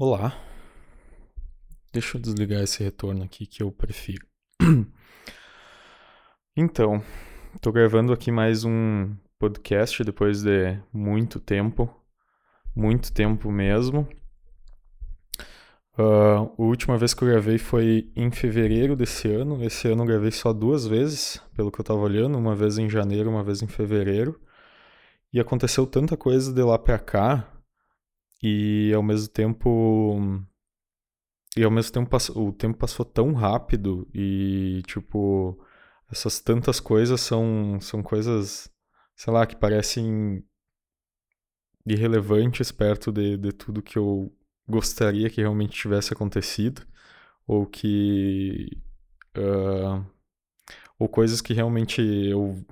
Olá. Deixa eu desligar esse retorno aqui que eu prefiro. Então, tô gravando aqui mais um podcast depois de muito tempo, muito tempo mesmo. Uh, a última vez que eu gravei foi em fevereiro desse ano. Esse ano eu gravei só duas vezes, pelo que eu tava olhando, uma vez em janeiro, uma vez em fevereiro. E aconteceu tanta coisa de lá pra cá, e ao mesmo tempo. E ao mesmo tempo o tempo passou tão rápido e, tipo, essas tantas coisas são, são coisas, sei lá, que parecem irrelevantes perto de, de tudo que eu gostaria que realmente tivesse acontecido, ou que. Uh, ou coisas que realmente eu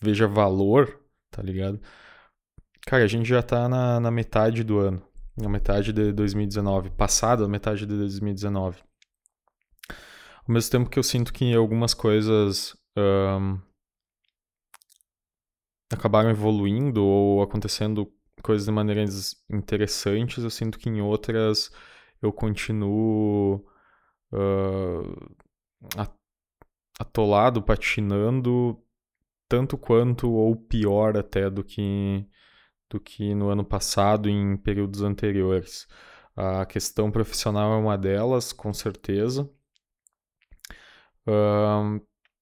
veja valor, tá ligado? Cara, a gente já tá na, na metade do ano na metade de 2019, passada metade de 2019. Ao mesmo tempo que eu sinto que algumas coisas um, acabaram evoluindo ou acontecendo coisas de maneiras interessantes, eu sinto que em outras eu continuo uh, atolado, patinando, tanto quanto ou pior até do que do que no ano passado em períodos anteriores. A questão profissional é uma delas, com certeza.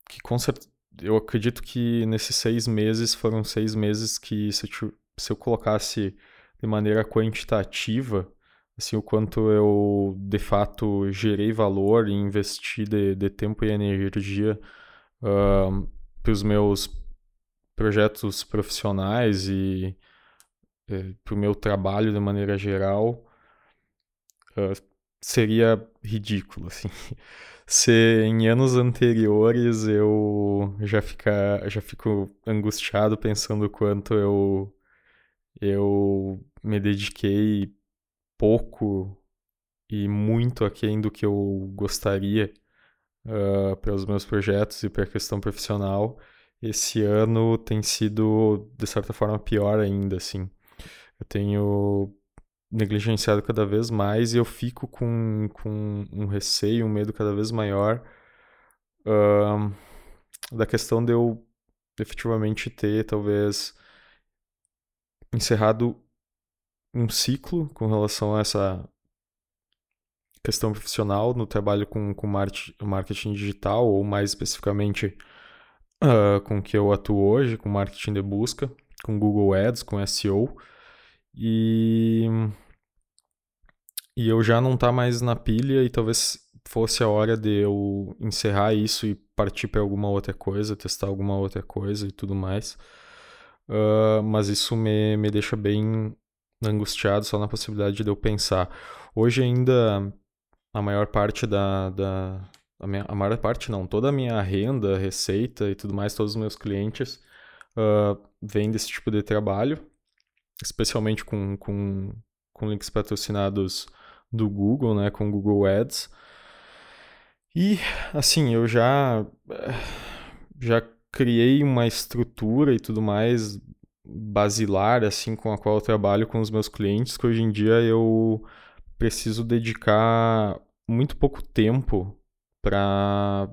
Que com cer eu acredito que nesses seis meses foram seis meses que se eu, se eu colocasse de maneira quantitativa, assim, o quanto eu de fato gerei valor e investi de, de tempo e energia para os meus projetos profissionais e é, para o meu trabalho de maneira geral, uh, seria ridículo, assim. Se em anos anteriores eu já, fica, já fico angustiado pensando o quanto eu, eu me dediquei pouco e muito aquém do que eu gostaria uh, para os meus projetos e para a questão profissional, esse ano tem sido, de certa forma, pior ainda, assim. Eu tenho negligenciado cada vez mais e eu fico com, com um receio, um medo cada vez maior uh, da questão de eu efetivamente ter, talvez, encerrado um ciclo com relação a essa questão profissional no trabalho com, com marketing digital, ou mais especificamente uh, com o que eu atuo hoje, com marketing de busca, com Google Ads, com SEO. E e eu já não tá mais na pilha e talvez fosse a hora de eu encerrar isso e partir para alguma outra coisa, testar alguma outra coisa e tudo mais. Uh, mas isso me, me deixa bem angustiado só na possibilidade de eu pensar. Hoje ainda a maior parte da, da a, minha, a maior parte não, toda a minha renda, receita e tudo mais, todos os meus clientes uh, vêm desse tipo de trabalho especialmente com, com, com links patrocinados do Google, né, com Google Ads. E assim, eu já já criei uma estrutura e tudo mais basilar assim com a qual eu trabalho com os meus clientes, que hoje em dia eu preciso dedicar muito pouco tempo para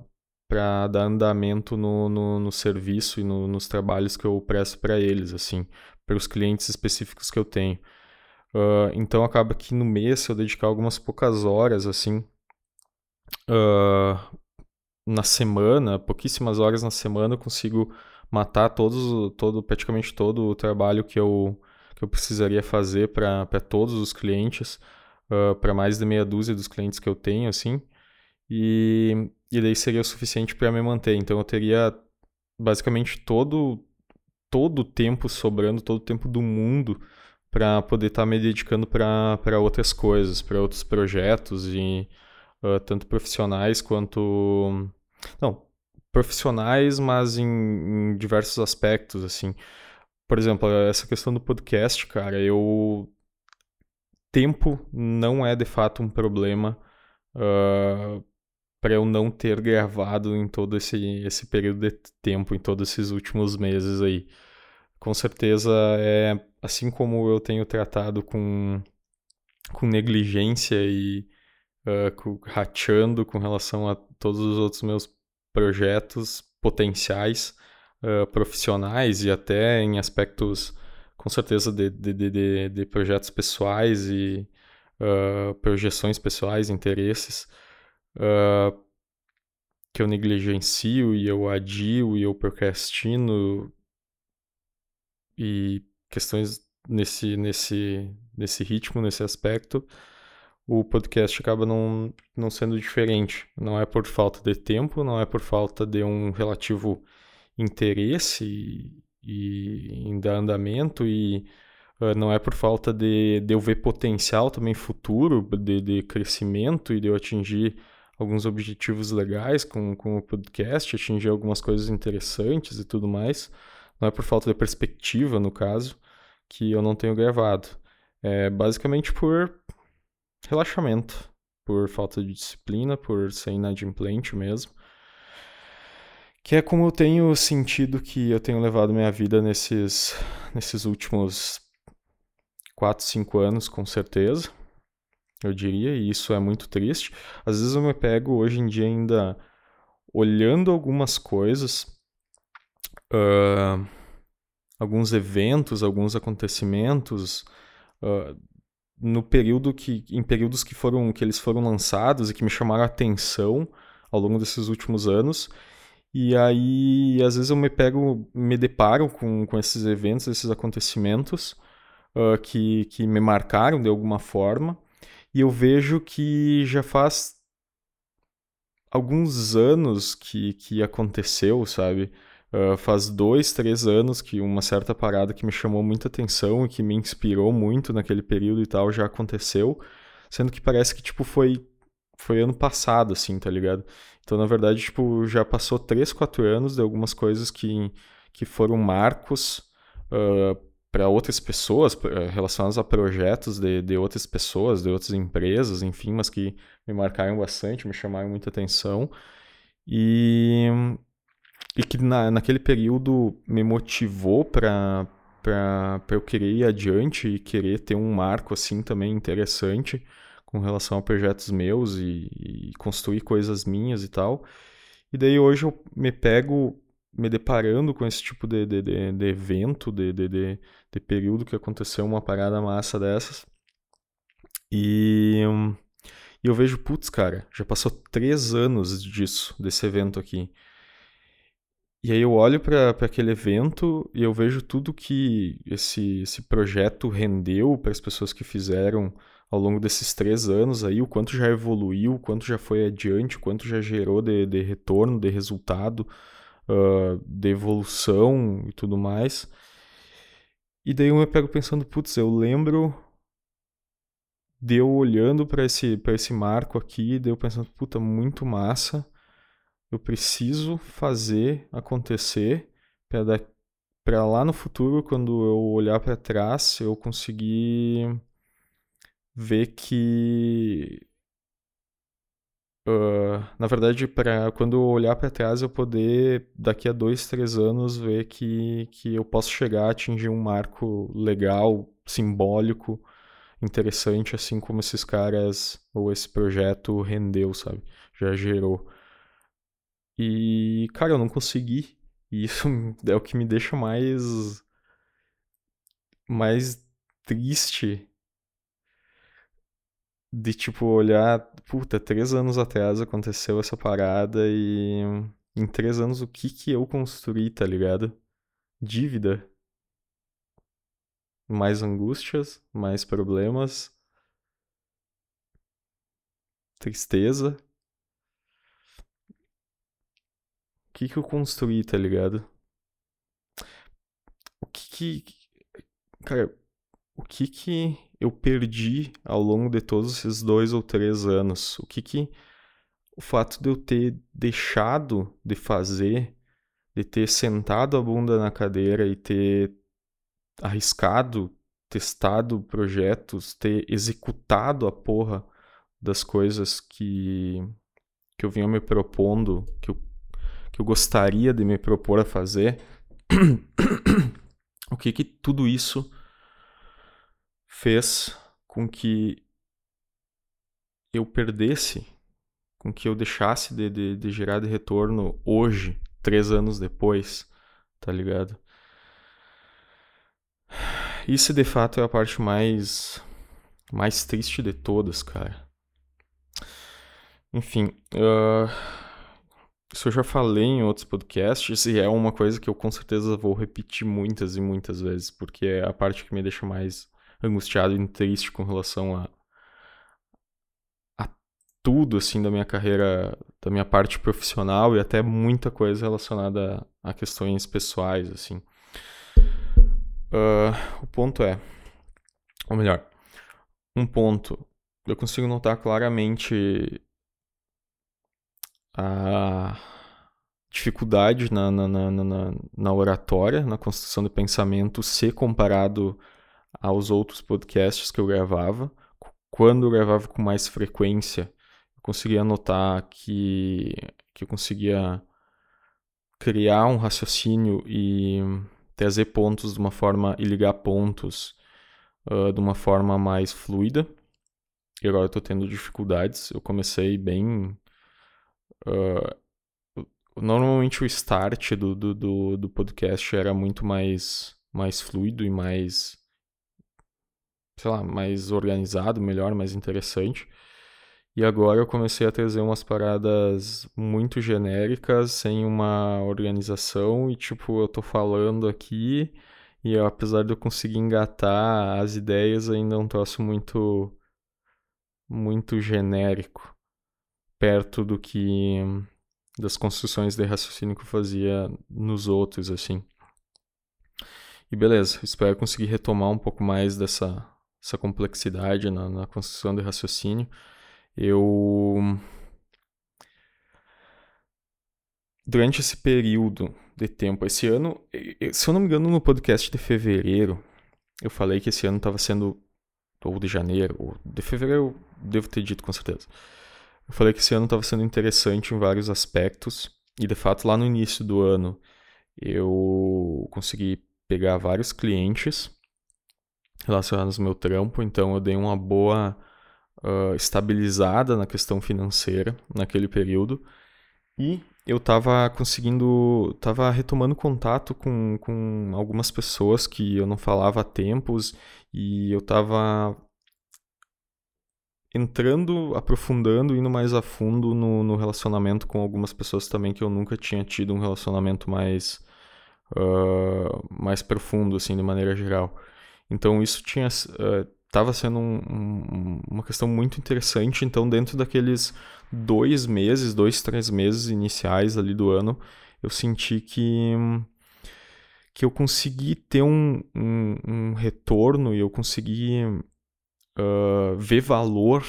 para dar andamento no, no, no serviço e no, nos trabalhos que eu presto para eles, assim, para os clientes específicos que eu tenho. Uh, então acaba que no mês eu dedicar algumas poucas horas, assim, uh, na semana, pouquíssimas horas na semana, eu consigo matar todos, todo, praticamente todo o trabalho que eu, que eu precisaria fazer para todos os clientes, uh, para mais de meia dúzia dos clientes que eu tenho, assim, e, e daí seria o suficiente para me manter. Então eu teria basicamente todo todo o tempo sobrando, todo o tempo do mundo para poder estar tá me dedicando para outras coisas, para outros projetos e uh, tanto profissionais quanto não profissionais, mas em, em, diversos aspectos assim. Por exemplo, essa questão do podcast, cara, eu tempo não é de fato um problema uh, para eu não ter gravado em todo esse, esse período de tempo, em todos esses últimos meses aí. Com certeza é assim como eu tenho tratado com com negligência e uh, com, rachando com relação a todos os outros meus projetos potenciais uh, profissionais e até em aspectos, com certeza, de, de, de, de projetos pessoais e uh, projeções pessoais, interesses, que eu negligencio e eu adio e eu procrastino e questões nesse, nesse, nesse ritmo, nesse aspecto, o podcast acaba não, não sendo diferente. Não é por falta de tempo, não é por falta de um relativo interesse e, e em dar andamento e uh, não é por falta de, de eu ver potencial também futuro de, de crescimento e de eu atingir alguns objetivos legais com, com o podcast, atingir algumas coisas interessantes e tudo mais. Não é por falta de perspectiva, no caso, que eu não tenho gravado. É basicamente por relaxamento, por falta de disciplina, por ser inadimplente mesmo. Que é como eu tenho sentido que eu tenho levado minha vida nesses, nesses últimos 4, 5 anos, com certeza. Eu diria, e isso é muito triste. Às vezes eu me pego hoje em dia ainda olhando algumas coisas, uh, alguns eventos, alguns acontecimentos, uh, no período que em períodos que foram que eles foram lançados e que me chamaram a atenção ao longo desses últimos anos e aí às vezes eu me pego me deparo com, com esses eventos esses acontecimentos uh, que que me marcaram de alguma forma e eu vejo que já faz alguns anos que que aconteceu sabe Uh, faz dois, três anos que uma certa parada que me chamou muita atenção e que me inspirou muito naquele período e tal já aconteceu, sendo que parece que, tipo, foi, foi ano passado, assim, tá ligado? Então, na verdade, tipo, já passou três, quatro anos de algumas coisas que, que foram marcos uh, para outras pessoas, relacionadas a projetos de, de outras pessoas, de outras empresas, enfim, mas que me marcaram bastante, me chamaram muita atenção. E e que na, naquele período me motivou para para eu querer ir adiante e querer ter um marco assim também interessante com relação a projetos meus e, e, construir coisas minhas e tal. E daí hoje eu me pego me deparando com esse tipo de, de, de, de evento, de, de, de, de, período que aconteceu uma parada massa dessas. E, e eu vejo, putz, cara, já passou três anos disso, desse evento aqui. E aí eu olho para aquele evento e eu vejo tudo que esse, esse projeto rendeu para as pessoas que fizeram ao longo desses três anos aí, o quanto já evoluiu, o quanto já foi adiante, o quanto já gerou de, de retorno, de resultado, uh, de evolução e tudo mais. E daí eu me pego pensando, putz, eu lembro de eu olhando para esse, esse marco aqui, de eu pensando, puta, muito massa eu preciso fazer acontecer para lá no futuro, quando eu olhar para trás, eu conseguir ver que Uh, na verdade, para quando eu olhar para trás, eu poder, daqui a dois, três anos, ver que, que eu posso chegar a atingir um marco legal, simbólico, interessante, assim como esses caras ou esse projeto rendeu, sabe? Já gerou. E, cara, eu não consegui. E isso é o que me deixa mais. mais triste. De, tipo, olhar. Puta, três anos atrás aconteceu essa parada e. Em três anos, o que que eu construí, tá ligado? Dívida. Mais angústias, mais problemas. Tristeza. que que eu construí, tá ligado? O que que. Cara, o que que eu perdi ao longo de todos esses dois ou três anos? O que que. O fato de eu ter deixado de fazer, de ter sentado a bunda na cadeira e ter arriscado, testado projetos, ter executado a porra das coisas que, que eu vinha me propondo, que eu que eu gostaria de me propor a fazer, o que que tudo isso fez com que eu perdesse, com que eu deixasse de, de, de gerar de retorno hoje, três anos depois, tá ligado? Isso de fato é a parte mais mais triste de todas, cara. Enfim, uh, isso eu já falei em outros podcasts e é uma coisa que eu com certeza vou repetir muitas e muitas vezes, porque é a parte que me deixa mais angustiado e triste com relação a, a tudo assim da minha carreira, da minha parte profissional e até muita coisa relacionada a, questões pessoais, assim. Uh, o ponto é, ou melhor, um ponto, eu consigo notar claramente a dificuldade na, na, na, na, na oratória, na construção do pensamento, se comparado aos outros podcasts que eu gravava. Quando eu gravava com mais frequência, eu conseguia notar que, que eu conseguia criar um raciocínio e trazer pontos de uma forma e ligar pontos uh, de uma forma mais fluida. E agora eu estou tendo dificuldades. Eu comecei bem. Uh, normalmente o start do, do, do, do, podcast era muito mais, mais fluido e mais. Sei lá, mais organizado, melhor, mais interessante. E agora eu comecei a trazer umas paradas muito genéricas, sem uma organização, e tipo, eu tô falando aqui, e apesar de eu conseguir engatar as ideias, ainda é um troço muito. muito genérico, perto do que. das construções de raciocínio que eu fazia nos outros, assim. E beleza, espero conseguir retomar um pouco mais dessa, dessa complexidade na, na construção de raciocínio eu. Durante esse período de tempo, esse ano, se eu não me engano, no podcast de fevereiro, eu falei que esse ano estava sendo. Ou de janeiro, ou de fevereiro, eu devo ter dito com certeza. Eu falei que esse ano estava sendo interessante em vários aspectos, e de fato, lá no início do ano, eu consegui pegar vários clientes relacionados ao meu trampo, então eu dei uma boa uh, estabilizada na questão financeira naquele período e eu estava conseguindo, estava retomando contato com, com algumas pessoas que eu não falava há tempos e eu estava entrando, aprofundando, indo mais a fundo no, no, relacionamento com algumas pessoas também que eu nunca tinha tido um relacionamento mais, uh, mais profundo, assim, de maneira geral. Então isso tinha, uh, estava sendo um, um, uma questão muito interessante. Então, dentro daqueles dois meses, dois, três meses iniciais ali do ano, eu senti que que eu consegui ter um, um, um retorno e eu consegui uh, ver valor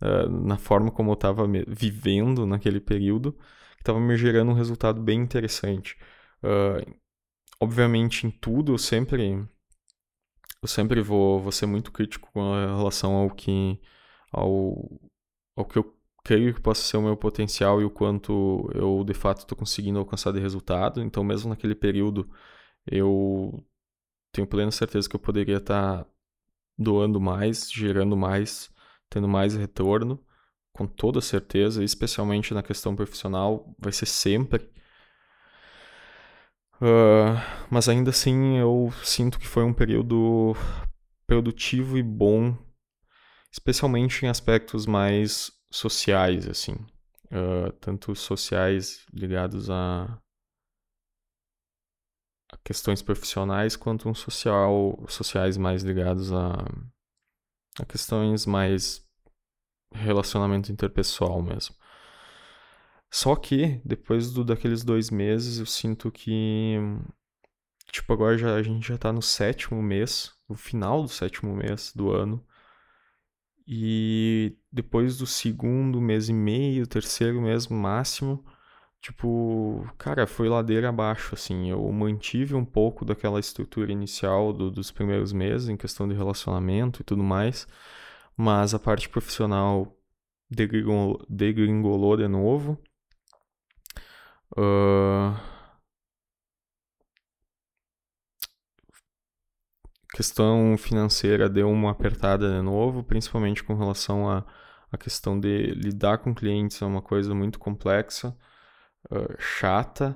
uh, na forma como eu estava vivendo naquele período, que estava me gerando um resultado bem interessante. Uh, obviamente, em tudo eu sempre eu sempre vou, vou ser muito crítico com relação ao que, ao, ao que eu creio que possa ser o meu potencial e o quanto eu de fato estou conseguindo alcançar de resultado. Então, mesmo naquele período, eu tenho plena certeza que eu poderia estar tá doando mais, gerando mais, tendo mais retorno, com toda certeza, especialmente na questão profissional, vai ser sempre. Uh, mas ainda assim eu sinto que foi um período produtivo e bom, especialmente em aspectos mais sociais, assim. Uh, tanto sociais ligados a, a, questões profissionais, quanto um social, sociais mais ligados a, a questões mais relacionamento interpessoal mesmo. Só que, depois do, daqueles dois meses, eu sinto que. Tipo, agora já, a gente já tá no sétimo mês, no final do sétimo mês do ano. E depois do segundo mês e meio, terceiro mês máximo, tipo, cara, foi ladeira abaixo, assim. Eu mantive um pouco daquela estrutura inicial do, dos primeiros meses, em questão de relacionamento e tudo mais, mas a parte profissional degringolou, degringolou de novo. Uh... Questão financeira deu uma apertada de novo, principalmente com relação a, a questão de lidar com clientes é uma coisa muito complexa, uh, chata,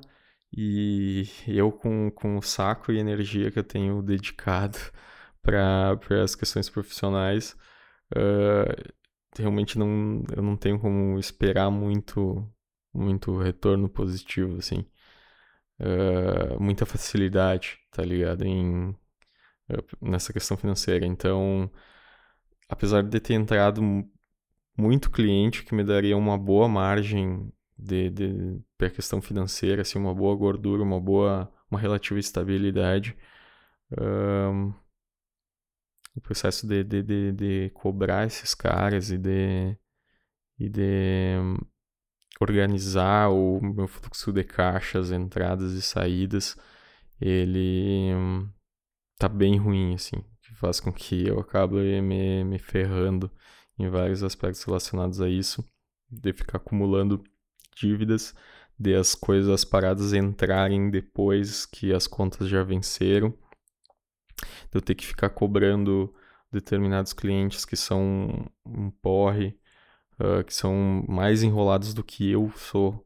e eu com, com o saco e energia que eu tenho dedicado para as questões profissionais, uh, realmente não, eu não tenho como esperar muito, muito retorno positivo, assim. Uh, muita facilidade, tá ligado? Em, uh, nessa questão financeira. Então, apesar de ter entrado muito cliente que me daria uma boa margem de, de para questão financeira, assim, uma boa gordura, uma boa, uma relativa estabilidade. Um, o processo de, de, de, de, cobrar esses caras e de, e de organizar o meu fluxo de caixas, entradas e saídas, ele tá bem ruim, assim, que faz com que eu acabe me, me ferrando em vários aspectos relacionados a isso, de ficar acumulando dívidas, de as coisas, as paradas entrarem depois que as contas já venceram, de eu ter que ficar cobrando determinados clientes que são um porre, uh, que são mais enrolados do que eu sou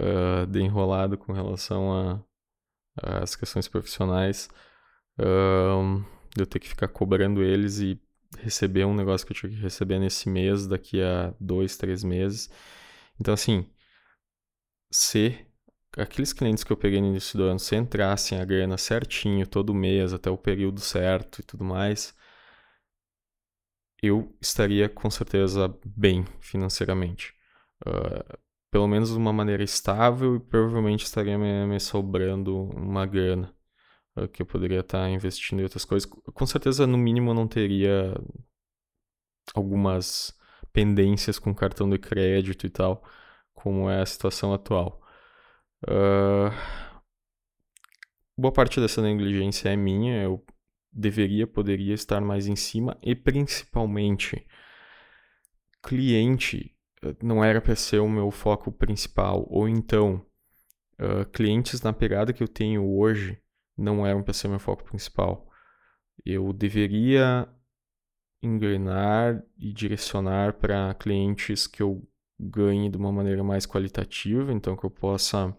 uh, de enrolado com relação às questões profissionais, uh, eu ter que ficar cobrando eles e receber um negócio que eu tinha que receber nesse mês, daqui a dois, três meses. Então, assim, se aqueles clientes que eu peguei no início do ano, se entrassem a grana certinho todo mês, até o período certo e tudo mais, eu estaria com certeza bem financeiramente. Uh, pelo menos de uma maneira estável e provavelmente estaria me, me sobrando uma grana uh, que eu poderia estar investindo em outras coisas. Com certeza, no mínimo, eu não teria algumas pendências com cartão de crédito e tal como é a situação atual. Uh, boa parte dessa negligência é minha, eu deveria, poderia estar mais em cima e principalmente cliente eh, não era para ser o meu foco principal, ou então uh, clientes na pegada que eu tenho hoje não eram para ser meu foco principal. Eu deveria engrenar e direcionar para clientes que eu ganhe de uma maneira mais qualitativa, então que eu possa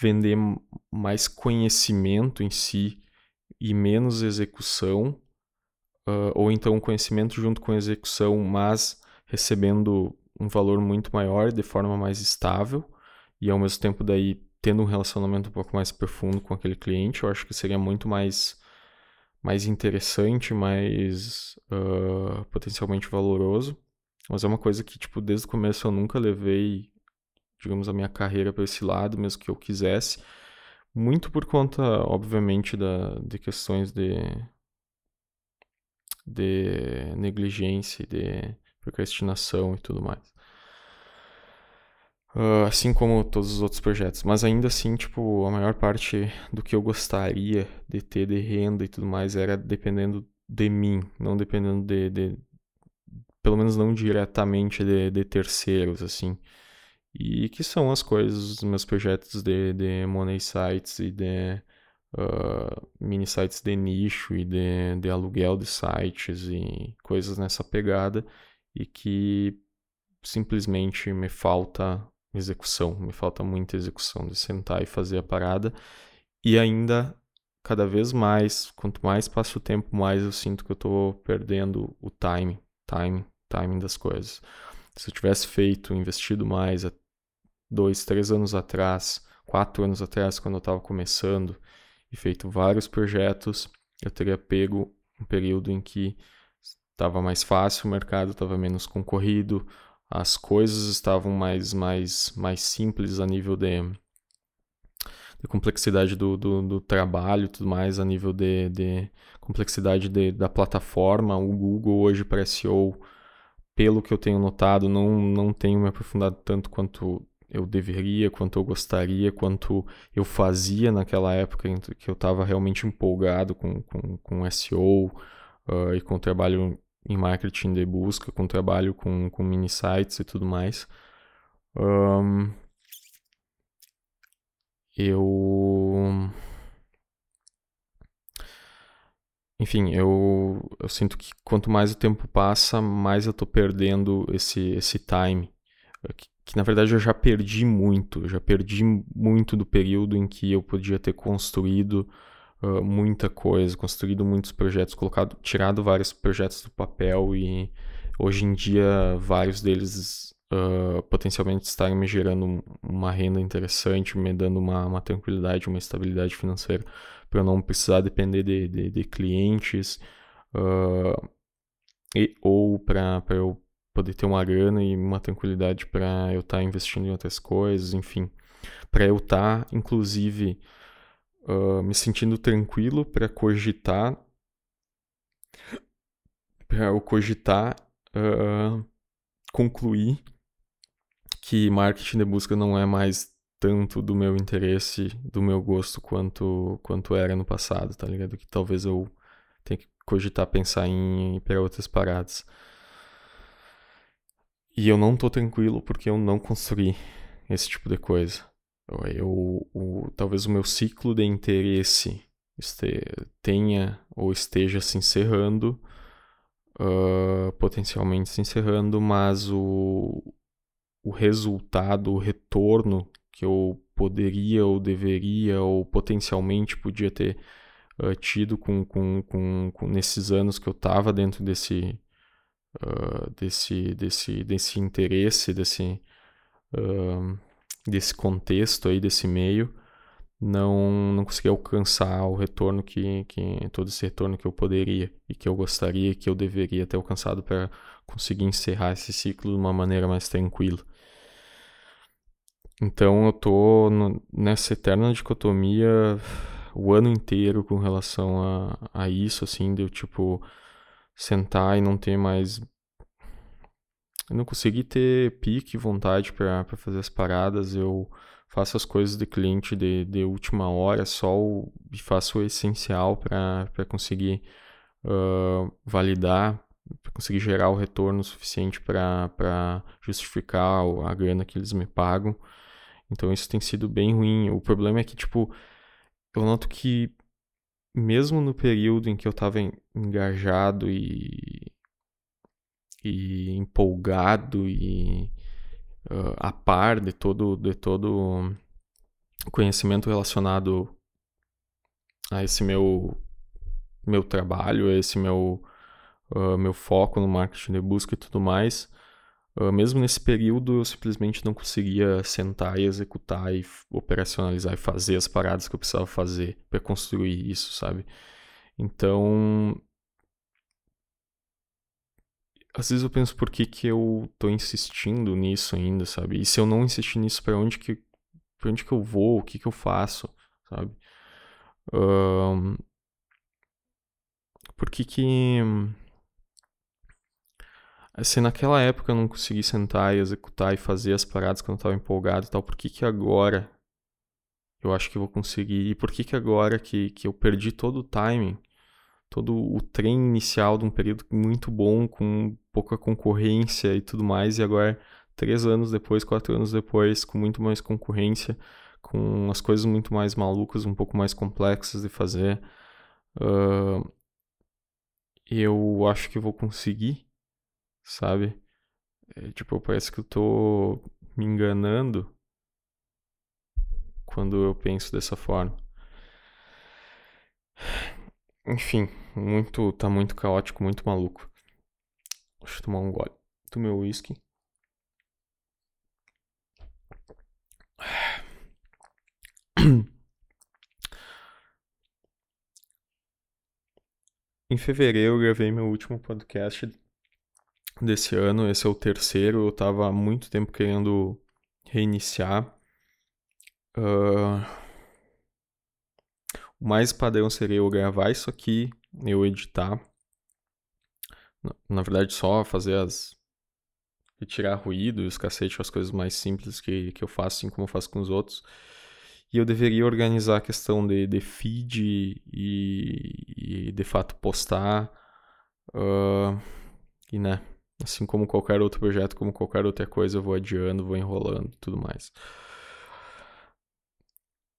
vender mais conhecimento em si e menos execução, uh, ou então conhecimento junto com execução, mas recebendo um valor muito maior de forma mais estável e ao mesmo tempo daí tendo um relacionamento um pouco mais profundo com aquele cliente, eu acho que seria muito mais mais interessante, mais uh, potencialmente valoroso. Mas é uma coisa que, tipo, desde o começo eu nunca levei, digamos, a minha carreira para esse lado, mesmo que eu quisesse. Muito por conta, obviamente, da, de questões de, de negligência, de procrastinação e tudo mais. Uh, assim como todos os outros projetos. Mas ainda assim, tipo, a maior parte do que eu gostaria de ter de renda e tudo mais era dependendo de mim, não dependendo de, de, pelo menos não diretamente de, de terceiros, assim. E que são as coisas, os meus projetos de, de money sites e de uh, mini sites de nicho e de, de aluguel de sites e coisas nessa pegada e que simplesmente me falta execução, me falta muita execução de sentar e fazer a parada e ainda cada vez mais, quanto mais passa o tempo, mais eu sinto que eu estou perdendo o time, time timing das coisas. Se eu tivesse feito, investido mais dois, três anos atrás, quatro anos atrás, quando eu estava começando, e feito vários projetos, eu teria pego um período em que estava mais fácil, o mercado estava menos concorrido, as coisas estavam mais, mais, mais simples a nível de, de complexidade do, do, do, trabalho tudo mais, a nível de, de complexidade de, da plataforma. O Google hoje para SEO pelo que eu tenho notado, não, não tenho me aprofundado tanto quanto eu deveria, quanto eu gostaria, quanto eu fazia naquela época em que eu estava realmente empolgado com, com, com SEO uh, e com o trabalho em marketing de busca, com o trabalho com, com mini sites e tudo mais. Um, eu enfim, eu, eu sinto que quanto mais o tempo passa, mais eu tô perdendo esse, esse time. Que, na verdade eu já perdi muito. Já perdi muito do período em que eu podia ter construído uh, muita coisa, construído muitos projetos, colocado, tirado vários projetos do papel e hoje em dia vários deles uh, potencialmente estarem me gerando uma renda interessante, me dando uma, uma tranquilidade, uma estabilidade financeira para eu não precisar depender de, de, de clientes uh, e, ou para eu poder ter uma grana e uma tranquilidade para eu estar tá investindo em outras coisas, enfim, para eu estar, tá, inclusive, uh, me sentindo tranquilo para cogitar, para eu cogitar uh, concluir que marketing de busca não é mais tanto do meu interesse, do meu gosto quanto quanto era no passado, tá ligado? Que talvez eu tenha que cogitar pensar em ir para outras paradas. E eu não tô tranquilo porque eu não construí esse tipo de coisa. Eu, o, talvez o meu ciclo de interesse este, tenha ou esteja se encerrando, uh, potencialmente se encerrando, mas o, o resultado, o retorno que eu poderia ou deveria ou potencialmente podia ter uh, tido com, com, com, com, nesses anos que eu estava dentro desse, uh, desse, desse, desse interesse, desse, uh, desse contexto aí, desse meio, não, não consegui alcançar o retorno que, que todo esse retorno que eu poderia e que eu gostaria que eu deveria ter alcançado para conseguir encerrar esse ciclo de uma maneira mais tranquila. Então eu tô no, nessa eterna dicotomia o ano inteiro com relação a, a isso, assim, de eu, tipo, sentar e não ter mais. Eu não consegui ter pique, vontade para fazer as paradas. Eu faço as coisas de cliente de, de última hora só o, e faço o essencial para conseguir uh, validar, para conseguir gerar o retorno suficiente para justificar a grana que eles me pagam. Então isso tem sido bem ruim. O problema é que, tipo, eu noto que mesmo no período em que eu estava engajado e, e empolgado e uh, a par de todo de todo conhecimento relacionado a esse meu meu trabalho, a esse meu uh, meu foco no marketing de busca e tudo mais, mesmo nesse período, eu simplesmente não conseguia sentar e executar e operacionalizar e fazer as paradas que eu precisava fazer para construir isso, sabe? Então, às vezes eu penso por que, que eu tô insistindo nisso ainda, sabe? E se eu não insistir nisso, para onde que onde que eu vou? O que que eu faço, sabe? Um, por que que se naquela época eu não consegui sentar e executar e fazer as paradas quando eu estava empolgado e tal, por que que agora eu acho que vou conseguir? E por que que agora que, que eu perdi todo o timing, todo o trem inicial de um período muito bom, com pouca concorrência e tudo mais, e agora, três anos depois, quatro anos depois, com muito mais concorrência, com as coisas muito mais malucas, um pouco mais complexas de fazer, uh, eu acho que vou conseguir sabe? É, tipo, parece que eu tô me enganando quando eu penso dessa forma. Enfim, muito, tá muito caótico, muito maluco. Deixa eu tomar um gole do meu whisky. Em fevereiro eu gravei meu último podcast desse ano. Esse é o terceiro. Eu tava há muito tempo querendo reiniciar. Uh... O mais padrão seria eu gravar isso aqui, eu editar. Na verdade, só fazer as. retirar ruído e os cacete, as coisas mais simples que, que eu faço, assim como eu faço com os outros. E eu deveria organizar a questão de, de feed e, e de fato postar. Uh, e né, Assim como qualquer outro projeto, como qualquer outra coisa, eu vou adiando, vou enrolando e tudo mais.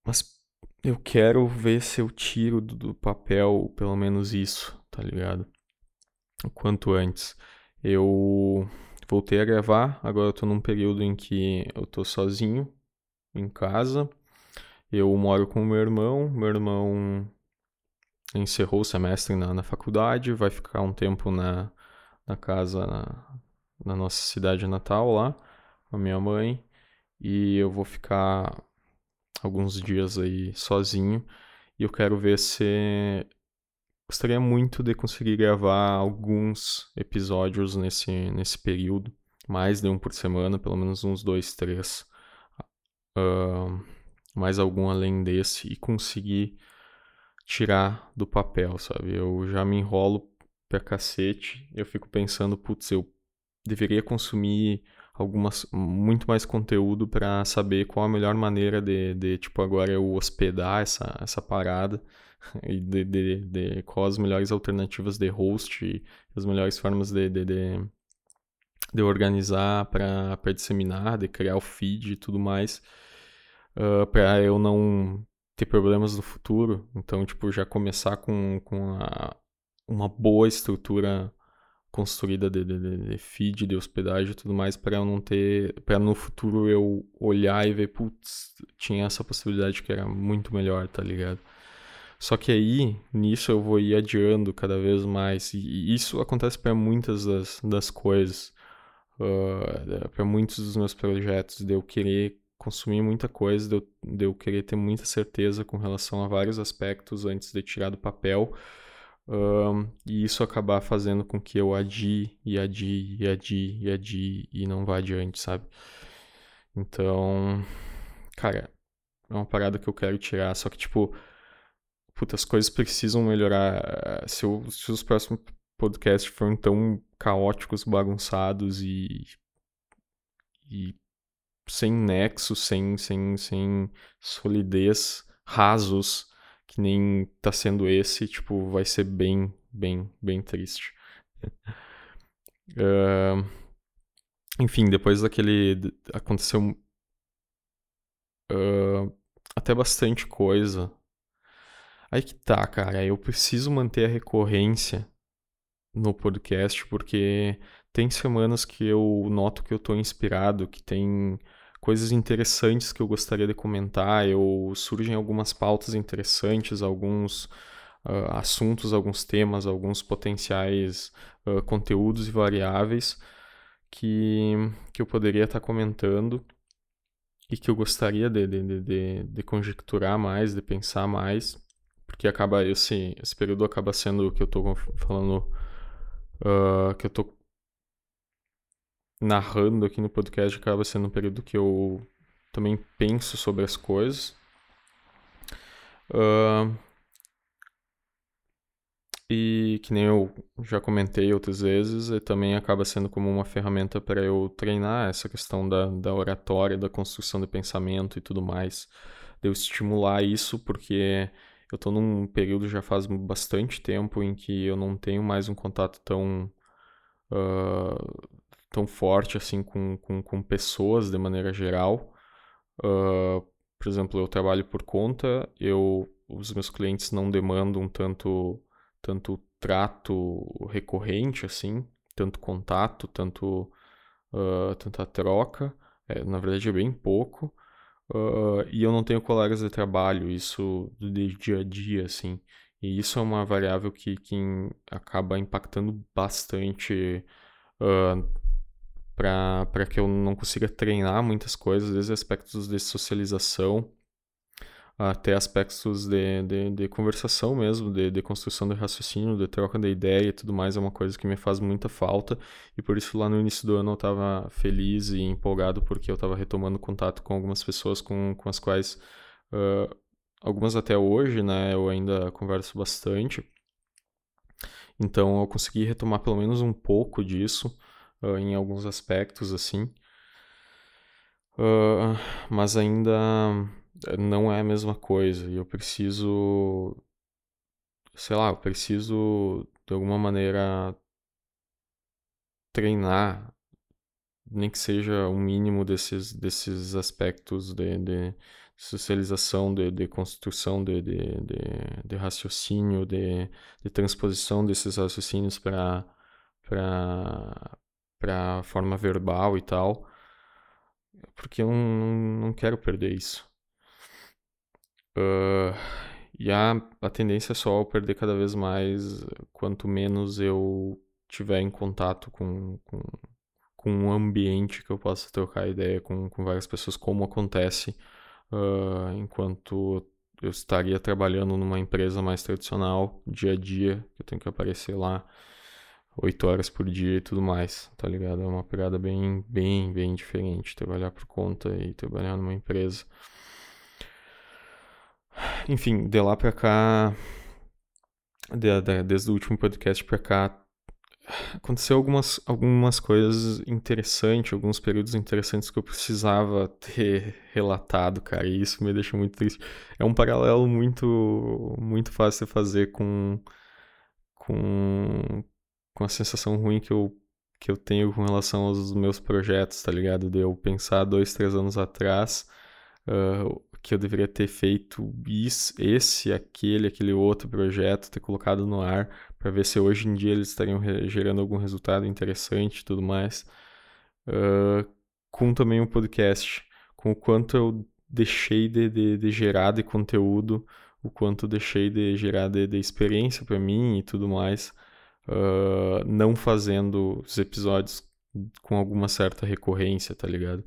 Mas eu quero ver se eu tiro do, papel pelo menos isso, tá ligado? O quanto antes. Eu voltei a gravar, agora eu tô num período em que eu tô sozinho em casa. Eu moro com meu irmão, meu irmão encerrou o semestre na, na faculdade, vai ficar um tempo na, na casa, na, na nossa cidade natal lá, com a minha mãe, e eu vou ficar alguns dias aí sozinho, e eu quero ver se gostaria muito de conseguir gravar alguns episódios nesse, nesse período, mais de um por semana, pelo menos uns dois, três, uh, mais algum além desse, e conseguir tirar do papel, sabe? Eu já me enrolo pra cacete, eu fico pensando, putz, eu deveria consumir algumas muito mais conteúdo para saber qual a melhor maneira de, de tipo agora eu hospedar essa, essa parada e de, de, de quais as melhores alternativas de host e as melhores formas de, de, de, de organizar para disseminar, de criar o feed e tudo mais uh, ah, para eu não ter problemas no futuro. Então, tipo, já começar com, com a, uma boa estrutura construída de, de, de, feed, de hospedagem e tudo mais, para eu não ter. para no futuro eu olhar e ver, putz, tinha essa possibilidade que era muito melhor, tá ligado? Só que aí, nisso eu vou ir adiando cada vez mais. E isso acontece para muitas das, das coisas. Uh, para muitos dos meus projetos, de eu querer consumir muita coisa, de eu, de eu querer ter muita certeza com relação a vários aspectos antes de tirar do papel. Um, e isso acabar fazendo com que eu adie e adie e adie e adie e não vá adiante, sabe? Então, cara, é uma parada que eu quero tirar, só que tipo, puta, as coisas precisam melhorar. Se, eu, se os próximos podcasts forem tão caóticos, bagunçados e, e sem nexo, sem, sem, sem solidez, rasos, que nem tá sendo esse, tipo, vai ser bem, bem, bem triste. uh, enfim, depois daquele. Aconteceu. Uh, até bastante coisa. Aí que tá, cara. Eu preciso manter a recorrência no podcast, porque tem semanas que eu noto que eu tô inspirado, que tem coisas interessantes que eu gostaria de comentar. Eu surgem algumas pautas interessantes, alguns uh, assuntos, alguns temas, alguns potenciais uh, conteúdos e variáveis que, que eu poderia estar comentando e que eu gostaria de, de, de, de, conjecturar mais, de pensar mais, porque acaba esse, esse período acaba sendo o que eu estou falando, uh, que eu estou narrando aqui no podcast acaba sendo um período que eu também penso sobre as coisas. Uh, e que nem eu já comentei outras vezes, e também acaba sendo como uma ferramenta para eu treinar essa questão da, da oratória, da construção de pensamento e tudo mais. De eu estimular isso, porque eu estou num período já faz bastante tempo em que eu não tenho mais um contato tão uh, tão forte assim com, com, com pessoas de maneira geral. Uh, por exemplo, eu trabalho por conta, eu os meus clientes não demandam tanto tanto trato recorrente assim, tanto contato, tanto uh, tanta troca. É, na verdade é bem pouco. Uh, e eu não tenho colegas de trabalho, isso de dia a dia, assim. E isso é uma variável que, que acaba impactando bastante uh, para que eu não consiga treinar muitas coisas, desde aspectos de socialização até aspectos de, de, de conversação mesmo, de, de, construção de raciocínio, de troca de ideia e tudo mais, é uma coisa que me faz muita falta e por isso lá no início do ano eu estava feliz e empolgado porque eu estava retomando contato com algumas pessoas com, com as quais, uh, algumas até hoje, né, eu ainda converso bastante. Então eu consegui retomar pelo menos um pouco disso uh, em alguns aspectos, assim. Uh, mas ainda não é a mesma coisa. E eu preciso. Sei lá, eu preciso de alguma maneira treinar, nem que seja o um mínimo desses, desses aspectos de, de, socialização, de, de construção de, de, de, de raciocínio, de, de transposição desses raciocínios para forma verbal e tal, porque eu não, não quero perder isso. Uh, e a, a tendência é só perder cada vez mais quanto menos eu tiver em contato com, com, com um ambiente que eu possa trocar ideia com, com várias pessoas, como acontece uh, enquanto eu estaria trabalhando numa empresa mais tradicional, dia a dia, que eu tenho que aparecer lá oito horas por dia e tudo mais, tá ligado? É uma pegada bem, bem, bem diferente trabalhar por conta e trabalhar numa empresa. Enfim, de lá pra cá, de, de, desde o último podcast pra cá, aconteceu algumas, algumas coisas interessantes, alguns períodos interessantes que eu precisava ter relatado, cara, e isso me deixa muito triste. É um paralelo muito, muito fácil de fazer com, com, com a sensação ruim que eu, que eu tenho com relação aos meus projetos, tá ligado? De eu pensar dois, três anos atrás uh, que eu deveria ter feito isso, esse, aquele, aquele outro projeto, ter colocado no ar para ver se hoje em dia eles estariam gerando algum resultado interessante e tudo mais. Uh, com também o um podcast, com o quanto eu deixei de, de, de, gerar de conteúdo, o quanto deixei de gerar de, de experiência para mim e tudo mais, uh, não fazendo os episódios com alguma certa recorrência, tá ligado?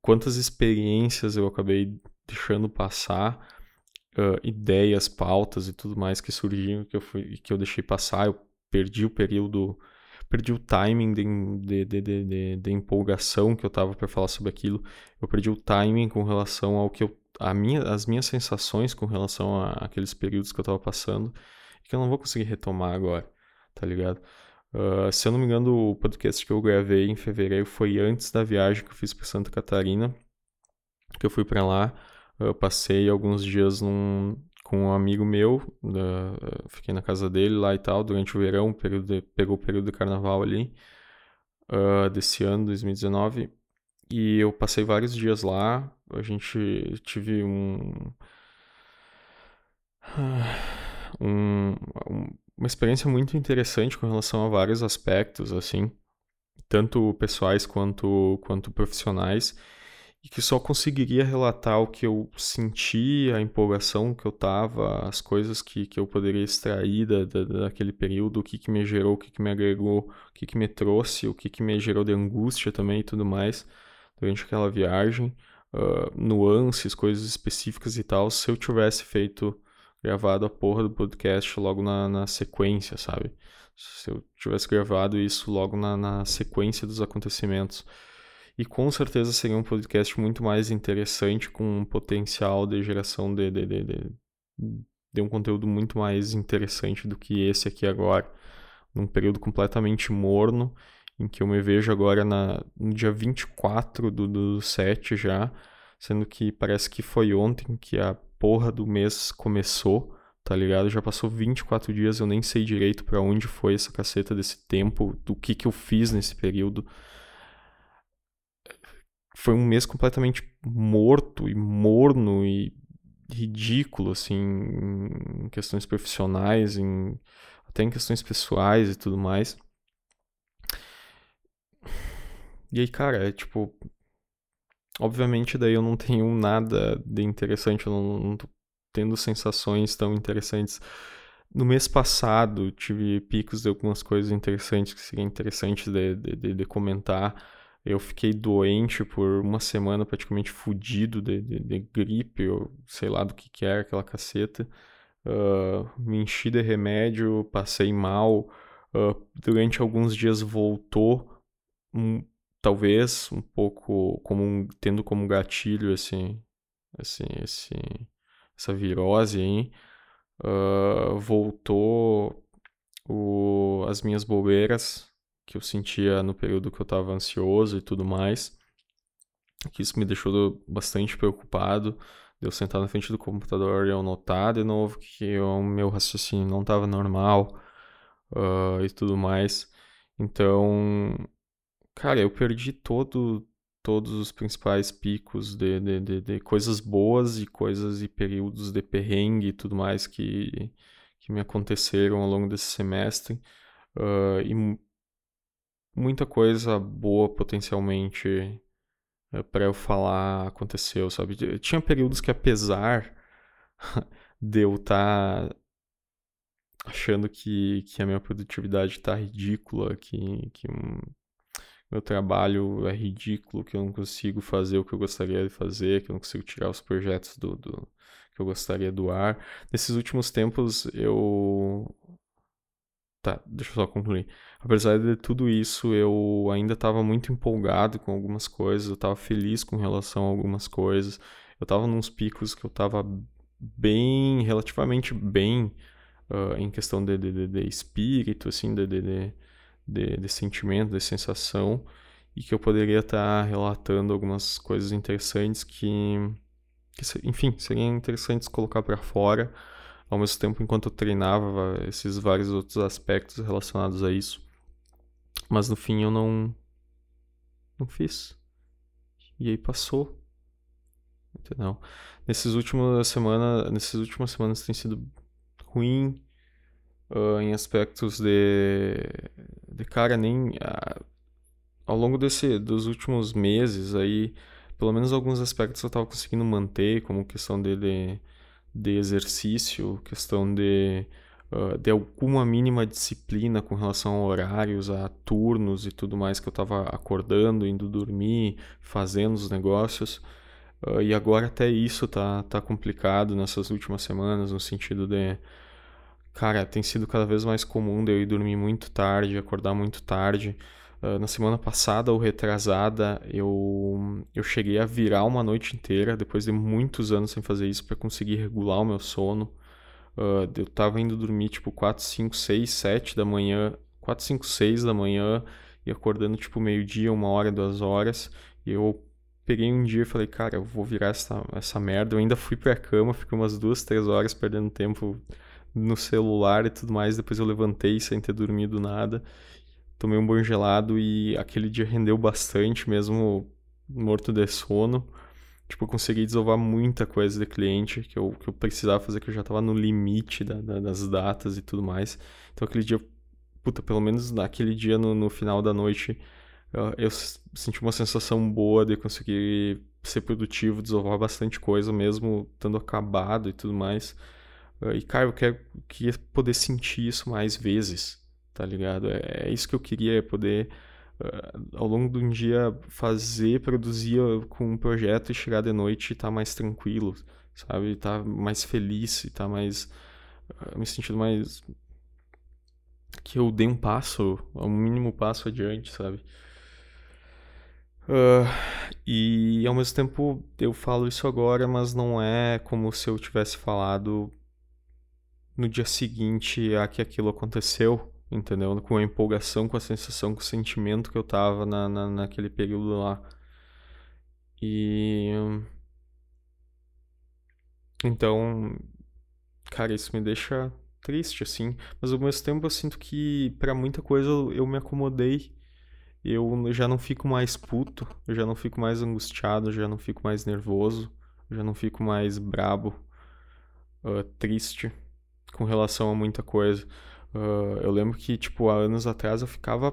Quantas experiências eu acabei deixando passar uh, ideias, pautas e tudo mais que surgiam que eu fui que eu deixei passar. Eu perdi o período, perdi o timing de, de, de, de, de empolgação que eu tava para falar sobre aquilo. Eu perdi o timing com relação ao que eu, a minha, as minhas sensações com relação a aqueles períodos que eu tava passando que eu não vou conseguir retomar agora, tá ligado? Uh, se eu não me engano, o podcast que eu gravei em fevereiro foi antes da viagem que eu fiz para Santa Catarina, que eu fui para lá. Eu passei alguns dias num, com um amigo meu, da, fiquei na casa dele lá e tal, durante o verão, período de, pegou o período de carnaval ali, uh, desse ano, 2019, e eu passei vários dias lá, a gente tive um, um, uma experiência muito interessante com relação a vários aspectos, assim, tanto pessoais quanto, quanto profissionais, e que só conseguiria relatar o que eu senti, a empolgação que eu tava, as coisas que, que eu poderia extrair da, da, daquele período, o que, que me gerou, o que, que me agregou, o que, que me trouxe, o que, que me gerou de angústia também e tudo mais durante aquela viagem, uh, nuances, coisas específicas e tal, se eu tivesse feito, gravado a porra do podcast logo na, na sequência, sabe? Se eu tivesse gravado isso logo na, na sequência dos acontecimentos e com certeza seria um podcast muito mais interessante, com um potencial de geração de, de, de, de, de um conteúdo muito mais interessante do que esse aqui agora, num período completamente morno, em que eu me vejo agora na, no dia 24 do, do 7 já, sendo que parece que foi ontem que a porra do mês começou, tá ligado? Já passou 24 dias, eu nem sei direito para onde foi essa caceta desse tempo, do que que eu fiz nesse período foi um mês completamente morto e morno e ridículo, assim, em questões profissionais, em, até em questões pessoais e tudo mais. E aí, cara, é tipo. Obviamente, daí eu não tenho nada de interessante, eu não, não tô tendo sensações tão interessantes. No mês passado, tive picos de algumas coisas interessantes que seria interessante de, de, de comentar eu fiquei doente por uma semana, praticamente fudido de, de, de gripe, ou sei lá do que que era aquela caceta. Uh, me enchi de remédio, passei mal. Uh, durante alguns dias voltou, um, talvez um pouco como um, tendo como gatilho esse, esse, esse, essa virose aí. Uh, voltou o, as minhas bobeiras, que eu sentia no período que eu estava ansioso e tudo mais. Que isso me deixou bastante preocupado. Eu sentar na frente do computador e eu notar de novo que o meu raciocínio não estava normal uh, e tudo mais. Então, cara, eu perdi todo todos os principais picos de, de, de, de, coisas boas e coisas e períodos de perrengue e tudo mais que, que me aconteceram ao longo desse semestre. Uh, e muita coisa boa potencialmente eh, para eu falar aconteceu, sabe? Tinha períodos que, apesar de eu estar tá achando que, que a minha produtividade está ridícula, que, que um, meu trabalho é ridículo, que eu não consigo fazer o que eu gostaria de fazer, que eu não consigo tirar os projetos do, do que eu gostaria do ar. Nesses últimos tempos eu Tá, deixa eu só concluir. Apesar de tudo isso, eu ainda estava muito empolgado com algumas coisas, eu estava feliz com relação a algumas coisas. Eu estava nos picos que eu estava bem, relativamente bem uh, em questão de, de, de, espírito, assim, de, de, de, de sentimento, de sensação, e que eu poderia estar tá relatando algumas coisas interessantes que, que enfim, seriam interessantes colocar para fora ao mesmo tempo enquanto eu treinava esses vários outros aspectos relacionados a isso. Mas no fim eu não não fiz. E aí passou. Entendeu? Nesses últimas semanas, nessas últimas semanas tem sido ruim uh, em aspectos de de cara nem uh, ao longo desse dos últimos meses aí, pelo menos alguns aspectos eu estava conseguindo manter, como questão dele de exercício, questão de, uh, de alguma mínima disciplina com relação a horários, a turnos e tudo mais que eu estava acordando, indo dormir, fazendo os negócios. E agora até isso tá, tá complicado nessas últimas semanas, no sentido de. Cara, tem sido cada vez mais comum de eu ir dormir muito tarde, acordar muito tarde. Uh, na semana passada ou retrasada, eu, eu cheguei a virar uma noite inteira, depois de muitos anos sem fazer isso, para conseguir regular o meu sono. Uh, eu tava indo dormir tipo 4, 5, 6, 7 da manhã, 4, 5, 6 da manhã, e acordando tipo meio-dia, uma hora, duas horas. E eu peguei um dia e falei, cara, eu vou virar essa, essa merda. Eu ainda fui pra cama, fiquei umas duas, três horas perdendo tempo no celular e tudo mais. Depois eu levantei sem ter dormido nada tomei um banho gelado e aquele dia rendeu bastante, mesmo morto de sono. Tipo, eu consegui desovar muita coisa de cliente que eu, que eu precisava fazer, que eu já tava no limite da, da, das datas e tudo mais. Então, aquele dia, puta, pelo menos naquele dia, no, no final da noite, eu, eu senti uma sensação boa de conseguir ser produtivo, desovar bastante coisa, mesmo estando acabado e tudo mais. E, cara, eu quero, queria poder sentir isso mais vezes tá ligado? É, é isso que eu queria, é poder uh, ao longo de um dia fazer, produzir com um projeto e chegar de noite e estar tá mais tranquilo, sabe? Estar tá mais feliz, estar tá mais uh, me sentindo mais que eu dei um passo, um mínimo passo adiante, sabe? Uh, e ao mesmo tempo eu falo isso agora, mas não é como se eu tivesse falado no dia seguinte a que aquilo aconteceu, entendeu? Com a empolgação, com a sensação, com o sentimento que eu tava na, na, naquele período lá. E. Então, cara, isso me deixa triste, assim. Mas ao mesmo tempo eu sinto que para muita coisa eu me acomodei. Eu já não fico mais puto, eu já não fico mais angustiado, eu já não fico mais nervoso, eu já não fico mais brabo, uh, triste com relação a muita coisa. Uh, eu lembro que, tipo, há anos atrás eu ficava.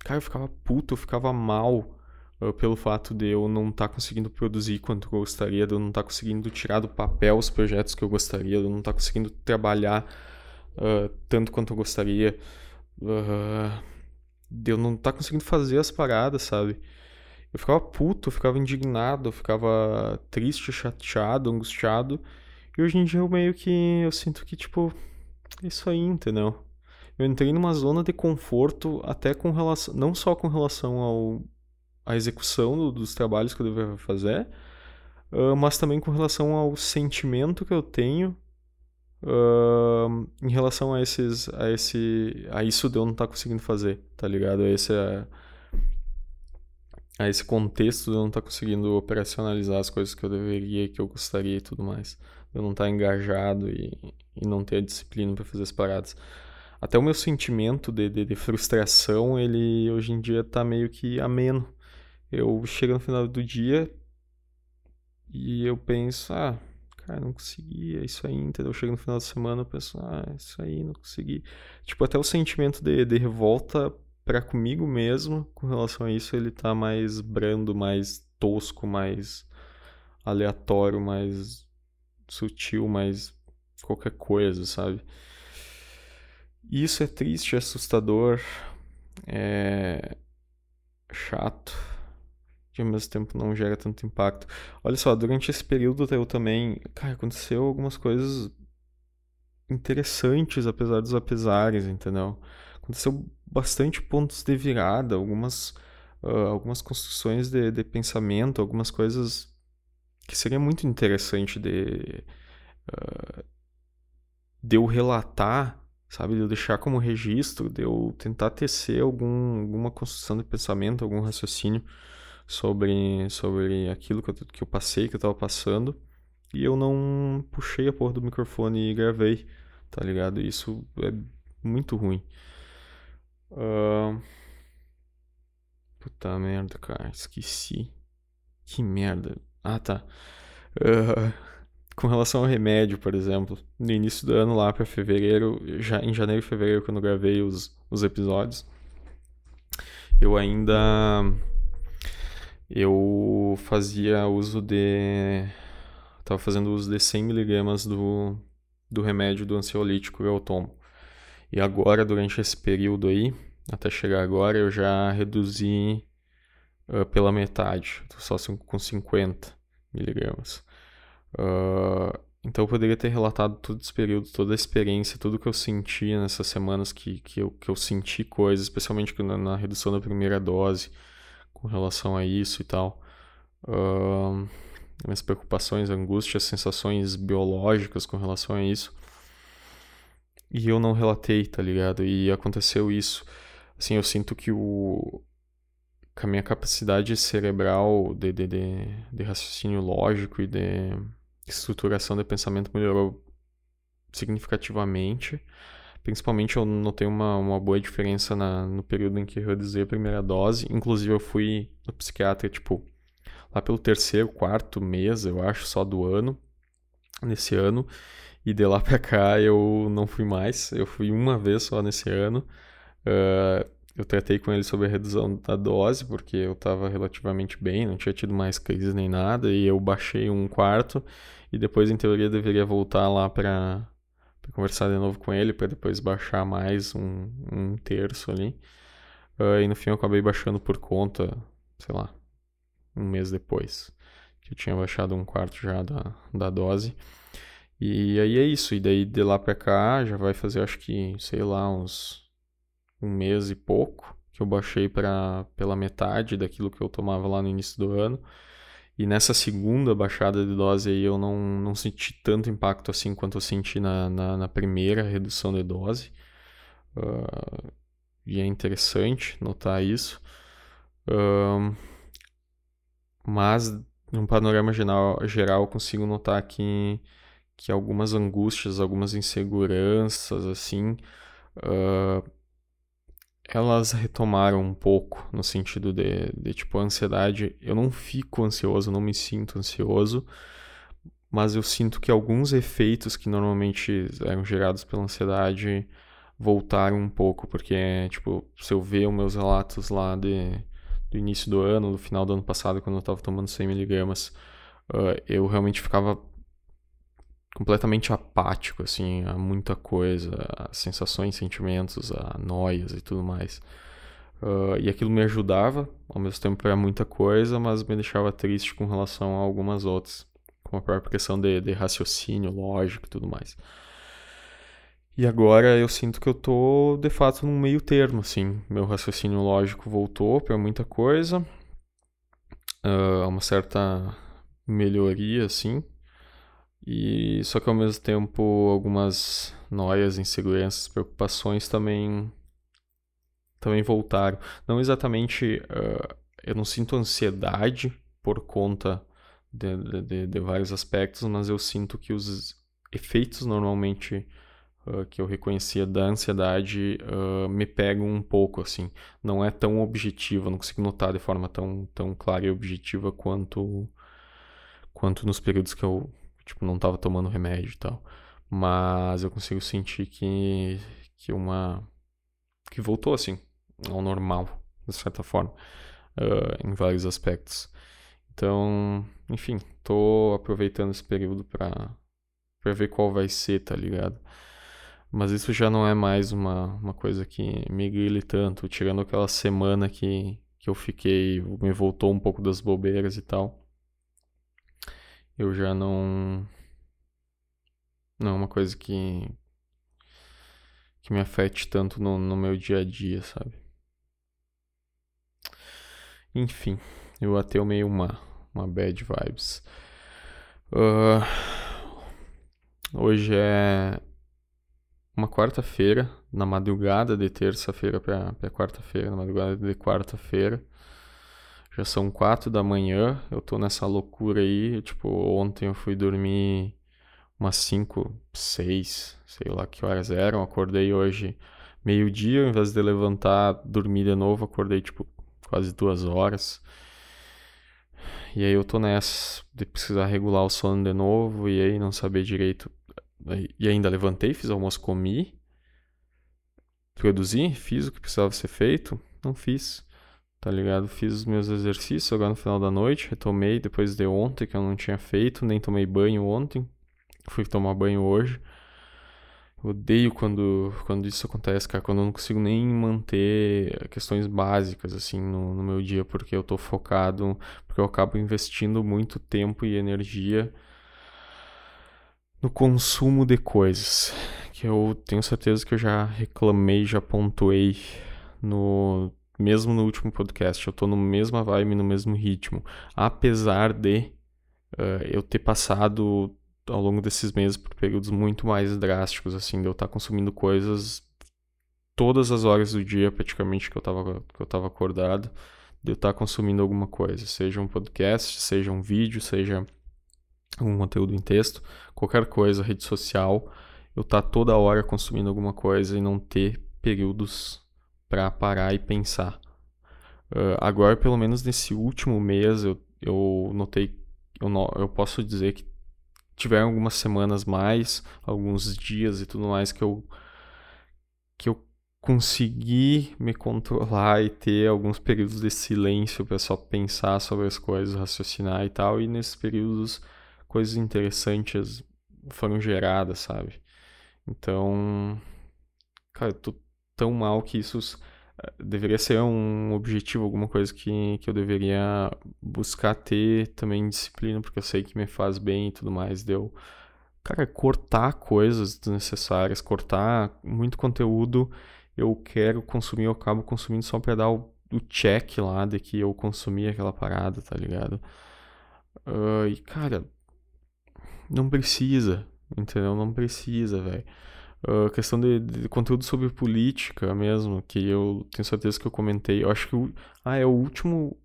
Cara, eu ficava puto, eu ficava mal uh, pelo fato de eu não estar tá conseguindo produzir quanto eu gostaria, de eu não estar tá conseguindo tirar do papel os projetos que eu gostaria, de eu não estar tá conseguindo trabalhar uh, tanto quanto eu gostaria, de eu não estar conseguindo fazer as paradas, sabe? Eu ficava puto, eu ficava indignado, eu ficava triste, chateado, angustiado. E hoje em dia eu meio que eu sinto que, tipo, isso aí, entendeu? Eu entrei numa zona de conforto até com relação, não só com relação ao a execução do, dos trabalhos que eu deveria fazer, uh, mas também com relação ao sentimento que eu tenho uh, em relação a esses, a esse, a isso de eu não estar tá conseguindo fazer, tá ligado? A esse, a, a esse contexto de eu não estar tá conseguindo operacionalizar as coisas que eu deveria, que eu gostaria e tudo mais eu não estar tá engajado e, e não ter a disciplina para fazer as paradas. Até o meu sentimento de, de, de, frustração, ele hoje em dia tá meio que ameno. eu chego no final do dia e eu penso, ah, cara, não consegui, é isso aí, entendeu? Eu chego no final de semana e penso, ah, é isso aí, não consegui. Tipo, até o sentimento de, de revolta para comigo mesmo com relação a isso, ele tá mais brando, mais tosco, mais aleatório, mais sutil, mais qualquer coisa, sabe? E isso é triste, é assustador, é chato, que ao mesmo tempo não gera tanto impacto. Olha só, durante esse período eu também, cara, aconteceu algumas coisas interessantes, apesar dos apesares, entendeu? Aconteceu bastante pontos de virada, algumas, uh, algumas construções de, de pensamento, algumas coisas que seria muito interessante de, uh, de eu relatar, sabe? De eu deixar como registro, de eu tentar tecer algum, alguma construção de pensamento, algum raciocínio sobre, sobre aquilo que eu, que eu passei, que eu tava passando. E eu não puxei a porra do microfone e gravei, tá ligado? Isso é muito ruim. Uh... Puta merda, cara, esqueci. Que merda. Ah, tá. Uh... Com relação ao remédio, por exemplo, no início do ano lá para fevereiro, já em janeiro e fevereiro, quando eu gravei os, os episódios, eu ainda eu fazia uso de. Tava fazendo uso de 100mg do, do remédio do ansiolítico que eu tomo. E agora, durante esse período aí, até chegar agora, eu já reduzi uh, pela metade. Só com 50 miligramas. Uh, então eu poderia ter relatado todo esse período, toda a experiência, tudo que eu senti nessas semanas que, que, eu, que eu senti coisas, especialmente na, na redução da primeira dose com relação a isso e tal. Uh, minhas preocupações, angústias, sensações biológicas com relação a isso. E eu não relatei, tá ligado? E aconteceu isso. Assim, eu sinto que o que a minha capacidade cerebral de, de, de, de raciocínio lógico e de estruturação de pensamento melhorou significativamente. Principalmente eu notei uma, uma boa diferença na, no período em que eu reduzi a primeira dose. Inclusive eu fui no psiquiatra, tipo, lá pelo terceiro, quarto mês, eu acho, só do ano, nesse ano. E de lá pra cá eu não fui mais. Eu fui uma vez só nesse ano. Uh, eu tratei com ele sobre a redução da dose, porque eu estava relativamente bem, não tinha tido mais crise nem nada, e eu baixei um quarto, e depois, em teoria, deveria voltar lá para para conversar de novo com ele, para depois baixar mais um, um terço ali. Uh, e no fim eu acabei baixando por conta, sei lá, um mês depois. Que eu tinha baixado um quarto já da, da dose. E aí é isso. E daí de lá pra cá já vai fazer, acho que, sei lá, uns um mês e pouco. Que eu baixei pra, pela metade daquilo que eu tomava lá no início do ano. E nessa segunda baixada de dose aí eu não, não senti tanto impacto assim quanto eu senti na, na, na primeira redução de dose. Uh, e é interessante notar isso. Uh, mas, num panorama geral, geral, eu consigo notar que, que algumas angústias, algumas inseguranças, assim, uh, elas retomaram um pouco no sentido de, de tipo a ansiedade. Eu não fico ansioso, não me sinto ansioso, mas eu sinto que alguns efeitos que normalmente eram gerados pela ansiedade voltaram um pouco, porque tipo, se eu ver os meus relatos lá de, do início do ano, do final do ano passado, quando eu estava tomando 100 miligramas, uh, eu realmente ficava completamente apático, assim, a muita coisa, a sensações, sentimentos, a noias e tudo mais. Uh, e aquilo me ajudava, ao mesmo tempo era muita coisa, mas me deixava triste com relação a algumas outras, como a própria questão de, de raciocínio, lógico e tudo mais. E agora eu sinto que eu tô, de fato, num meio termo, assim. Meu raciocínio lógico voltou para muita coisa, uh, uma certa melhoria, assim, e só que ao mesmo tempo algumas noias, inseguranças, preocupações também também voltaram. Não exatamente, uh, eu não sinto ansiedade por conta de, de, de, vários aspectos, mas eu sinto que os efeitos normalmente uh, que eu reconhecia da ansiedade uh, me pegam um pouco, assim. Não é tão objetivo, não consigo notar de forma tão, tão clara e objetiva quanto, quanto nos períodos que eu tipo, não estava tomando remédio e tal. Mas eu consigo sentir que, que uma... que voltou, assim, ao normal, de certa forma, uh, em vários aspectos. Então, enfim, tô aproveitando esse período para para ver qual vai ser, tá ligado? Mas isso já não é mais uma, uma coisa que me grile tanto, tirando aquela semana que, que eu fiquei, me voltou um pouco das bobeiras e tal. Eu já não. Não é uma coisa que. que me afete tanto no, no meu dia a dia, sabe? Enfim, eu até meio uma, uma bad vibes. Uh, hoje é uma quarta-feira, na madrugada de terça-feira para quarta-feira, na madrugada de quarta-feira. Já são quatro da manhã, eu tô nessa loucura aí. Tipo, ontem eu fui dormir umas cinco, seis, sei lá que horas eram. Acordei hoje meio-dia, ao invés de levantar, dormir de novo, acordei tipo quase duas horas. E aí eu tô nessa de precisar regular o sono de novo e aí não saber direito e ainda levantei, fiz almoço, comi, produzi, fiz o que precisava ser feito, não fiz, tá ligado? Fiz os meus exercícios agora no final da noite, retomei depois de ontem que eu não tinha feito, nem tomei banho ontem, fui tomar banho hoje. Odeio quando, quando isso acontece, cara, quando eu não consigo nem manter questões básicas, assim, no, no meu dia, porque eu tô focado, porque eu acabo investindo muito tempo e energia no consumo de coisas, que eu tenho certeza que eu já reclamei, já pontuei no mesmo no último podcast, eu tô no mesma vibe, no mesmo ritmo, apesar de uh, eu ter passado ao longo desses meses por períodos muito mais drásticos, assim, de eu estar tá consumindo coisas todas as horas do dia, praticamente, que eu tava, que eu tava acordado, de eu estar tá consumindo alguma coisa, seja um podcast, seja um vídeo, seja algum conteúdo em texto, qualquer coisa, rede social, eu estar tá toda hora consumindo alguma coisa e não ter períodos para parar e pensar. Uh, agora, pelo menos nesse último mês, eu, eu notei, eu, no, eu posso dizer que tiveram algumas semanas mais, alguns dias e tudo mais que eu que eu consegui me controlar e ter alguns períodos de silêncio para só pensar sobre as coisas, raciocinar e tal, e nesses períodos coisas interessantes foram geradas, sabe? Então, cara, eu tô tão mal que isso eh, deveria ser um objetivo, alguma coisa que, que eu deveria buscar ter também disciplina, porque eu sei que me faz bem e tudo mais. Deu, cara, cortar coisas desnecessárias, cortar muito conteúdo eu quero consumir, eu acabo consumindo só pra dar o, o check lá de que eu consumi aquela parada, tá ligado? Uh, e, cara, não precisa, entendeu? Não precisa, velho. Uh, questão de, de, conteúdo sobre política mesmo, que eu tenho certeza que eu comentei. Eu acho que o, ah, é o último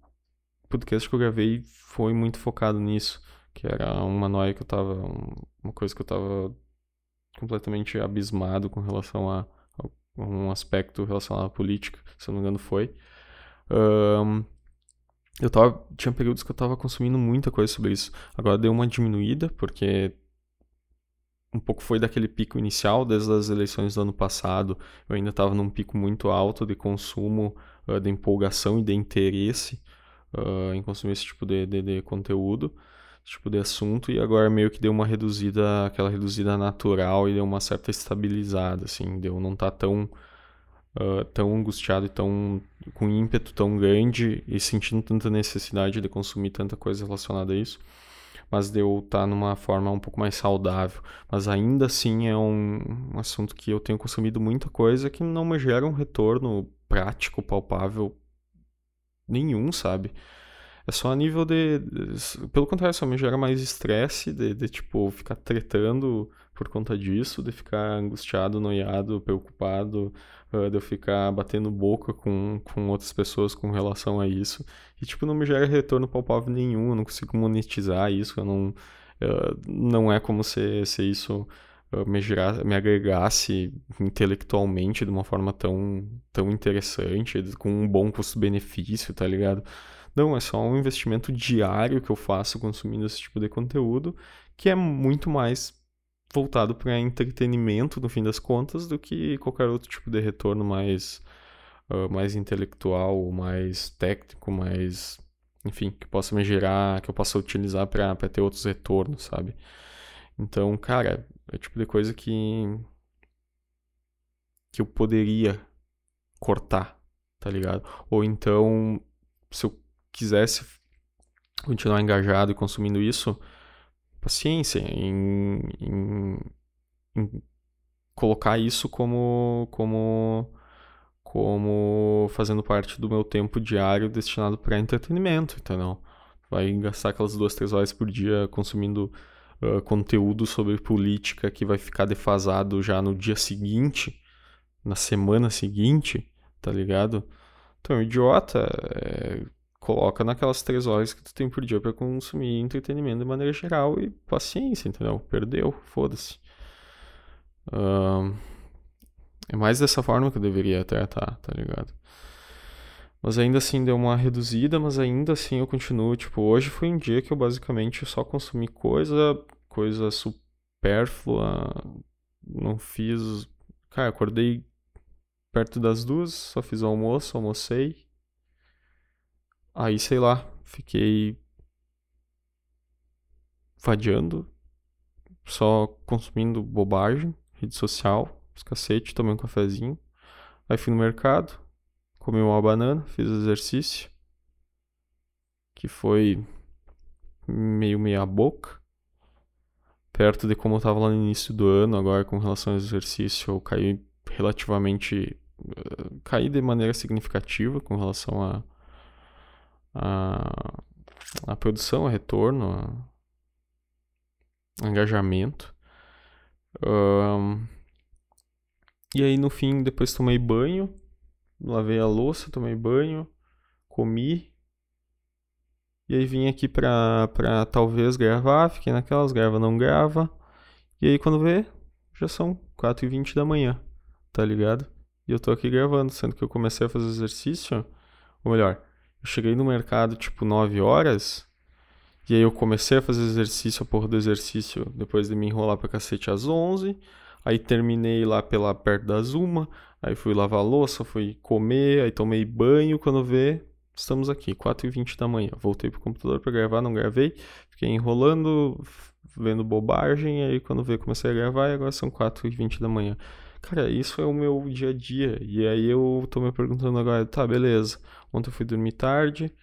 podcast que eu gravei foi muito focado nisso, que era uma noia que eu tava, uma coisa que eu tava completamente abismado com relação a, a um aspecto relacionado à política, se eu não me engano foi. Um, eu tava, tinha períodos que eu tava consumindo muita coisa sobre isso. Agora deu uma diminuída, porque um pouco foi daquele pico inicial, desde as eleições do ano passado. Eu ainda estava num pico muito alto de consumo, uh, de empolgação e de interesse uh, em consumir esse tipo de, de, de, conteúdo, esse tipo de assunto. E agora meio que deu uma reduzida, aquela reduzida natural e deu uma certa estabilizada, assim. Deu não tá tão uh, tão angustiado e tão com ímpeto tão grande e sentindo tanta necessidade de consumir tanta coisa relacionada a isso, mas de eu estar tá numa forma um pouco mais saudável. Mas ainda assim é um, um assunto que eu tenho consumido muita coisa que não me gera um retorno prático, palpável nenhum, sabe? É só a nível de. Pelo contrário, só me gera mais estresse de, de, tipo, ficar tretando por conta disso, de ficar angustiado, noiado, preocupado, uh, de eu ficar batendo boca com, com outras pessoas com relação a isso. E, tipo, não me gera retorno palpável nenhum, eu não consigo monetizar isso, eu não. Uh, não é como se, se isso me, gerar, me agregasse intelectualmente de uma forma tão, tão interessante, com um bom custo-benefício, tá ligado? Não, é só um investimento diário que eu faço consumindo esse tipo de conteúdo, que é muito mais voltado para entretenimento, no fim das contas, do que qualquer outro tipo de retorno mais, uh, mais intelectual, mais técnico, mais. Enfim, que possa me gerar, que eu possa utilizar para ter outros retornos, sabe? Então, cara, é o tipo de coisa que. que eu poderia cortar, tá ligado? Ou então, se eu quisesse continuar engajado e consumindo isso, paciência em, em, em colocar isso como, como, como fazendo parte do meu tempo diário destinado para entretenimento, entendeu? Vai gastar aquelas duas, três horas por dia consumindo uh, conteúdo sobre política que vai ficar defasado já no dia seguinte, na semana seguinte, tá ligado? Então, idiota, é, coloca naquelas três horas que tu tem por dia para consumir entretenimento de maneira geral e paciência, entendeu? Perdeu, foda-se. Uh, é mais dessa forma que eu deveria tratar, tá ligado? Mas ainda assim deu uma reduzida, mas ainda assim eu continuo, tipo, hoje foi um dia que eu basicamente só consumi coisa, coisa supérflua, não fiz, cara, acordei perto das duas, só fiz o almoço, almocei, Aí, sei lá, fiquei vadiando, só consumindo bobagem, rede social, os cacete, tomei um cafezinho. Aí fui no mercado, comi uma banana, fiz exercício, que foi meio meia boca. Perto de como eu estava lá no início do ano, agora com relação ao exercício, eu caí relativamente. Uh, caí de maneira significativa com relação a a, a produção, a retorno, a engajamento. Um, e aí no fim, depois tomei banho, lavei a louça, tomei banho, comi. E aí vim aqui pra, pra talvez gravar, fiquei naquelas, grava, não grava. E aí quando vê, já são 4h20 da manhã, tá ligado? E eu tô aqui gravando, sendo que eu comecei a fazer exercício, ou melhor, eu cheguei no mercado tipo 9 horas. E aí eu comecei a fazer exercício, a porra do exercício, depois de me enrolar pra cacete às 11. Aí terminei lá pela perto das uma. Aí fui lavar louça, fui comer, aí tomei banho. Quando vê, estamos aqui, 4h20 da manhã. Voltei pro computador para gravar, não gravei. Fiquei enrolando, vendo bobagem. Aí quando vê, comecei a gravar e agora são 4h20 da manhã. Cara, isso é o meu dia a dia. E aí eu tô me perguntando agora, tá, beleza. Ontem eu fui dormir tarde.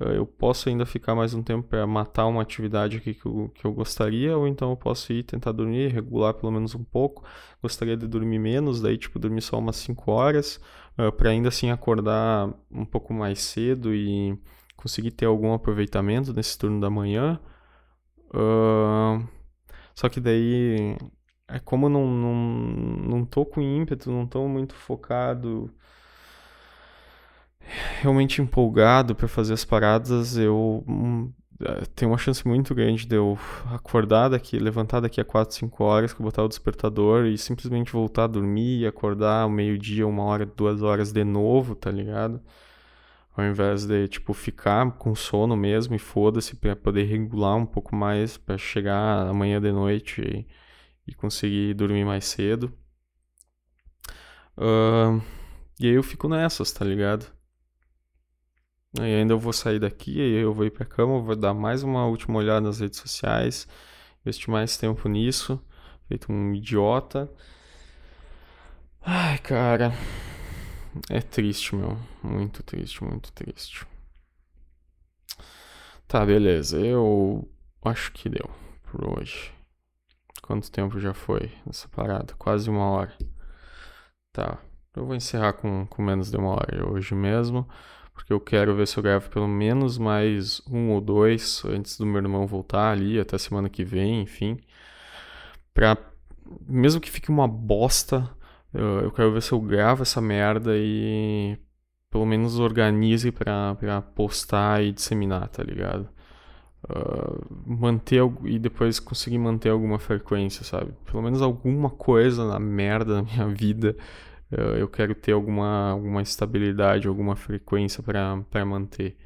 Eh, eu posso ainda ficar mais um tempo para matar uma atividade aqui que eu, que eu gostaria, ou então eu posso ir tentar dormir, regular pelo menos um pouco. Gostaria de dormir menos, daí, tipo, dormir só umas 5 horas, eh, para ainda assim acordar um pouco mais cedo e conseguir ter algum aproveitamento nesse turno da manhã. Uh, só que daí é como não, não, não tô com ímpeto, não tô muito focado, realmente empolgado para fazer as paradas, eu hum, é, tenho uma chance muito grande de eu acordar daqui, levantar daqui a 4, 5 horas, botar o despertador e simplesmente voltar a dormir e acordar ao meio-dia, uma hora, duas horas de novo, tá ligado? Ao invés de, tipo, ficar com sono mesmo e foda-se pra poder regular um pouco mais, para chegar amanhã de noite e e conseguir dormir mais cedo. Uh, e aí eu fico nessas, tá ligado? Aí ainda eu vou sair daqui, aí eu vou ir pra cama, vou dar mais uma última olhada nas redes sociais, investir mais tempo nisso, feito um idiota. Ai, cara. É triste, meu. Muito triste, muito triste. Tá, beleza. Eu acho que deu por hoje. Quanto tempo já foi essa parada? Quase uma hora. Tá. Eu vou encerrar com, com menos de uma hora hoje mesmo. Porque eu quero ver se eu gravo pelo menos mais um ou dois antes do meu irmão voltar ali, até semana que vem, enfim. Pra. Mesmo que fique uma bosta, eu, quero ver se eu gravo essa merda e pelo menos organize pra, pra postar e disseminar, tá ligado? Uh, manter e depois conseguir manter alguma frequência, sabe? Pelo menos alguma coisa na merda na minha vida uh, eu quero ter alguma, alguma estabilidade, alguma frequência para manter.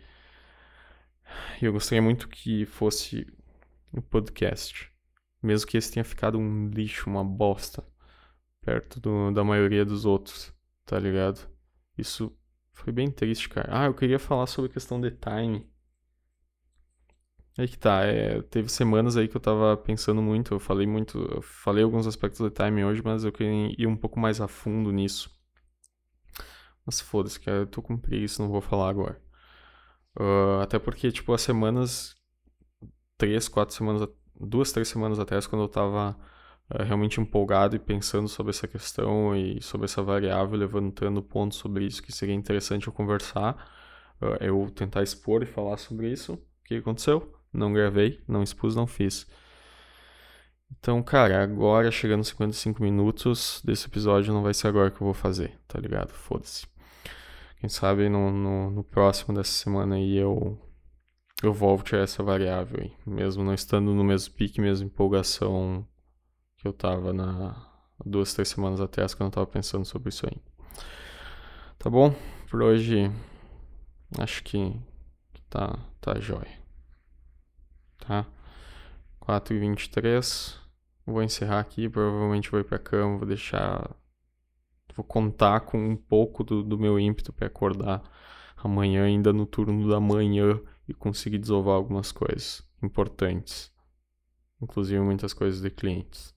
E eu gostaria muito que fosse o um podcast. Mesmo que esse tenha ficado um lixo, uma bosta, perto do, da maioria dos outros, tá ligado? Isso foi bem triste, cara. Ah, eu queria falar sobre a questão de time. Aí que tá, é, teve semanas aí que eu tava pensando muito, eu falei muito, eu falei alguns aspectos do time hoje, mas eu queria ir um pouco mais a fundo nisso. Mas foda-se, cara, eu tô com preguiça, não vou falar agora. Uh, até porque, tipo, as semanas, três, quatro semanas, duas, três semanas atrás, quando eu tava uh, realmente empolgado e pensando sobre essa questão e sobre essa variável, levantando pontos sobre isso que seria interessante eu conversar, uh, eu tentar expor e falar sobre isso. O que aconteceu? Não gravei, não expus, não fiz. Então, cara, agora chegando nos 55 minutos desse episódio, não vai ser agora que eu vou fazer, tá ligado? Foda-se. Quem sabe no, no, no, próximo dessa semana aí eu, eu volto a essa variável aí. Mesmo não estando no mesmo pique, mesma empolgação que eu tava na duas, três semanas atrás quando eu tava pensando sobre isso aí. Tá bom? Por hoje acho que tá, tá jóia tá? 4h23. Vou encerrar aqui, provavelmente vou ir pra cama, vou deixar. Vou contar com um pouco do, do meu ímpeto para acordar amanhã, ainda no turno da manhã, e conseguir desovar algumas coisas importantes. Inclusive muitas coisas de clientes.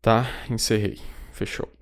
Tá, encerrei. Fechou.